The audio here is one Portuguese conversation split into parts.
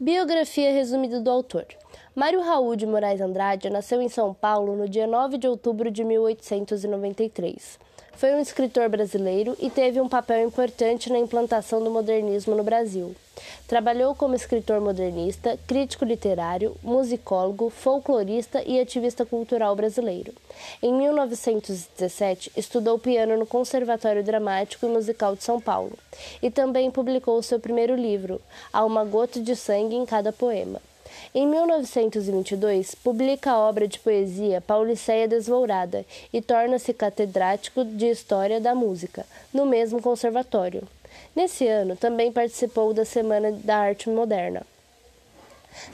Biografia resumida do autor. Mário Raul de Moraes Andrade nasceu em São Paulo no dia 9 de outubro de 1893. Foi um escritor brasileiro e teve um papel importante na implantação do modernismo no Brasil. Trabalhou como escritor modernista, crítico literário, musicólogo, folclorista e ativista cultural brasileiro. Em 1917, estudou piano no Conservatório Dramático e Musical de São Paulo e também publicou seu primeiro livro, Há uma gota de sangue em cada poema. Em 1922, publica a obra de poesia Pauliceia Desvourada e torna-se catedrático de História da Música, no mesmo conservatório. Nesse ano, também participou da Semana da Arte Moderna.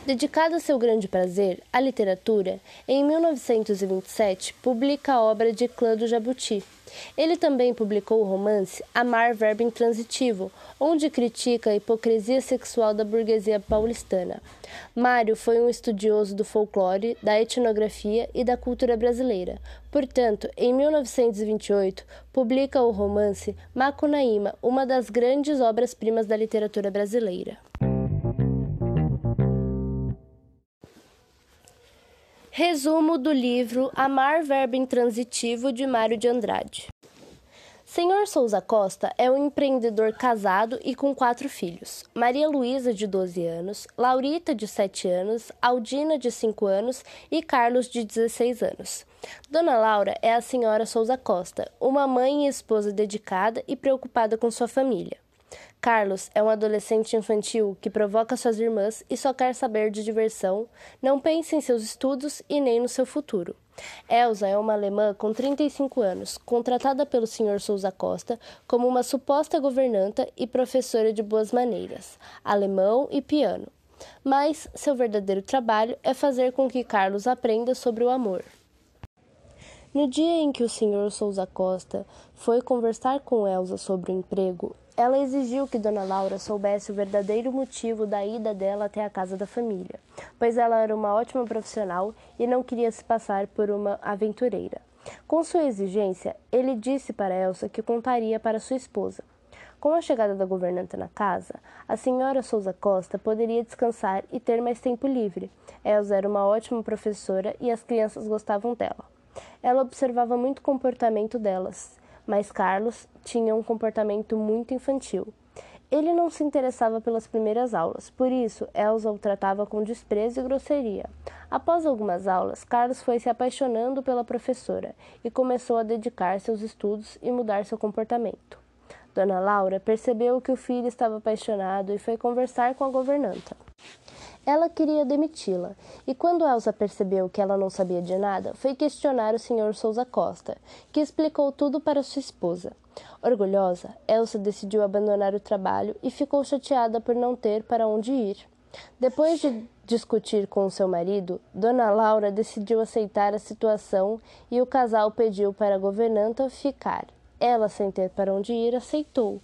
Dedicado a seu grande prazer, a literatura, em 1927 publica a obra de Clã do Jabuti. Ele também publicou o romance Amar Verbo Intransitivo, onde critica a hipocrisia sexual da burguesia paulistana. Mário foi um estudioso do folclore, da etnografia e da cultura brasileira. Portanto, em 1928, publica o romance Macunaíma, uma das grandes obras-primas da literatura brasileira. Resumo do livro Amar Verbo Intransitivo de Mário de Andrade. Senhor Souza Costa é um empreendedor casado e com quatro filhos: Maria Luísa, de 12 anos, Laurita, de 7 anos, Aldina, de 5 anos e Carlos, de 16 anos. Dona Laura é a senhora Souza Costa, uma mãe e esposa dedicada e preocupada com sua família. Carlos é um adolescente infantil que provoca suas irmãs e só quer saber de diversão, não pensa em seus estudos e nem no seu futuro. Elsa é uma alemã com 35 anos, contratada pelo Sr. Souza Costa como uma suposta governanta e professora de boas maneiras, alemão e piano. Mas seu verdadeiro trabalho é fazer com que Carlos aprenda sobre o amor. No dia em que o Sr. Souza Costa foi conversar com Elsa sobre o emprego, ela exigiu que Dona Laura soubesse o verdadeiro motivo da ida dela até a casa da família, pois ela era uma ótima profissional e não queria se passar por uma aventureira. Com sua exigência, ele disse para Elsa que contaria para sua esposa. Com a chegada da governanta na casa, a senhora Souza Costa poderia descansar e ter mais tempo livre. Elsa era uma ótima professora e as crianças gostavam dela. Ela observava muito o comportamento delas mas Carlos tinha um comportamento muito infantil. Ele não se interessava pelas primeiras aulas, por isso Elsa o tratava com desprezo e grosseria. Após algumas aulas, Carlos foi se apaixonando pela professora e começou a dedicar-se aos estudos e mudar seu comportamento. Dona Laura percebeu que o filho estava apaixonado e foi conversar com a governanta. Ela queria demiti-la, e quando Elsa percebeu que ela não sabia de nada, foi questionar o Sr. Souza Costa, que explicou tudo para sua esposa. Orgulhosa, Elsa decidiu abandonar o trabalho e ficou chateada por não ter para onde ir. Depois de discutir com seu marido, Dona Laura decidiu aceitar a situação e o casal pediu para a governanta ficar. Ela, sem ter para onde ir, aceitou.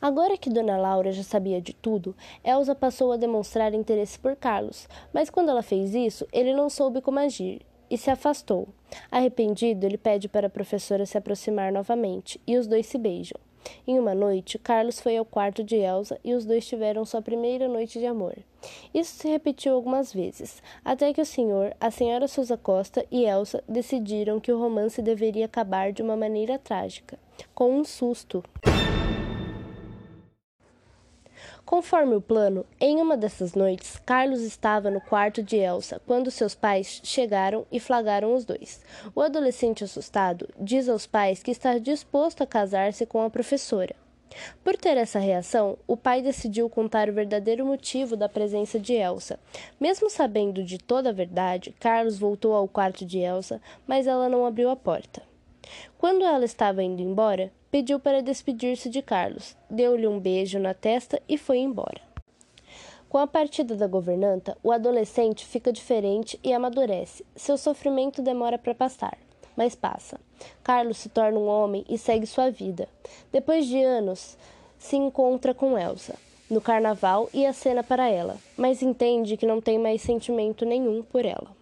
Agora que Dona Laura já sabia de tudo, Elsa passou a demonstrar interesse por Carlos, mas quando ela fez isso, ele não soube como agir e se afastou. Arrependido, ele pede para a professora se aproximar novamente e os dois se beijam. Em uma noite, Carlos foi ao quarto de Elsa e os dois tiveram sua primeira noite de amor. Isso se repetiu algumas vezes, até que o senhor, a senhora Souza Costa e Elsa decidiram que o romance deveria acabar de uma maneira trágica, com um susto. Conforme o plano, em uma dessas noites, Carlos estava no quarto de Elsa quando seus pais chegaram e flagraram os dois. O adolescente assustado diz aos pais que está disposto a casar-se com a professora. Por ter essa reação, o pai decidiu contar o verdadeiro motivo da presença de Elsa. Mesmo sabendo de toda a verdade, Carlos voltou ao quarto de Elsa, mas ela não abriu a porta. Quando ela estava indo embora, pediu para despedir-se de Carlos, deu-lhe um beijo na testa e foi embora. Com a partida da governanta, o adolescente fica diferente e amadurece. Seu sofrimento demora para passar, mas passa. Carlos se torna um homem e segue sua vida. Depois de anos, se encontra com Elsa no carnaval e acena para ela, mas entende que não tem mais sentimento nenhum por ela.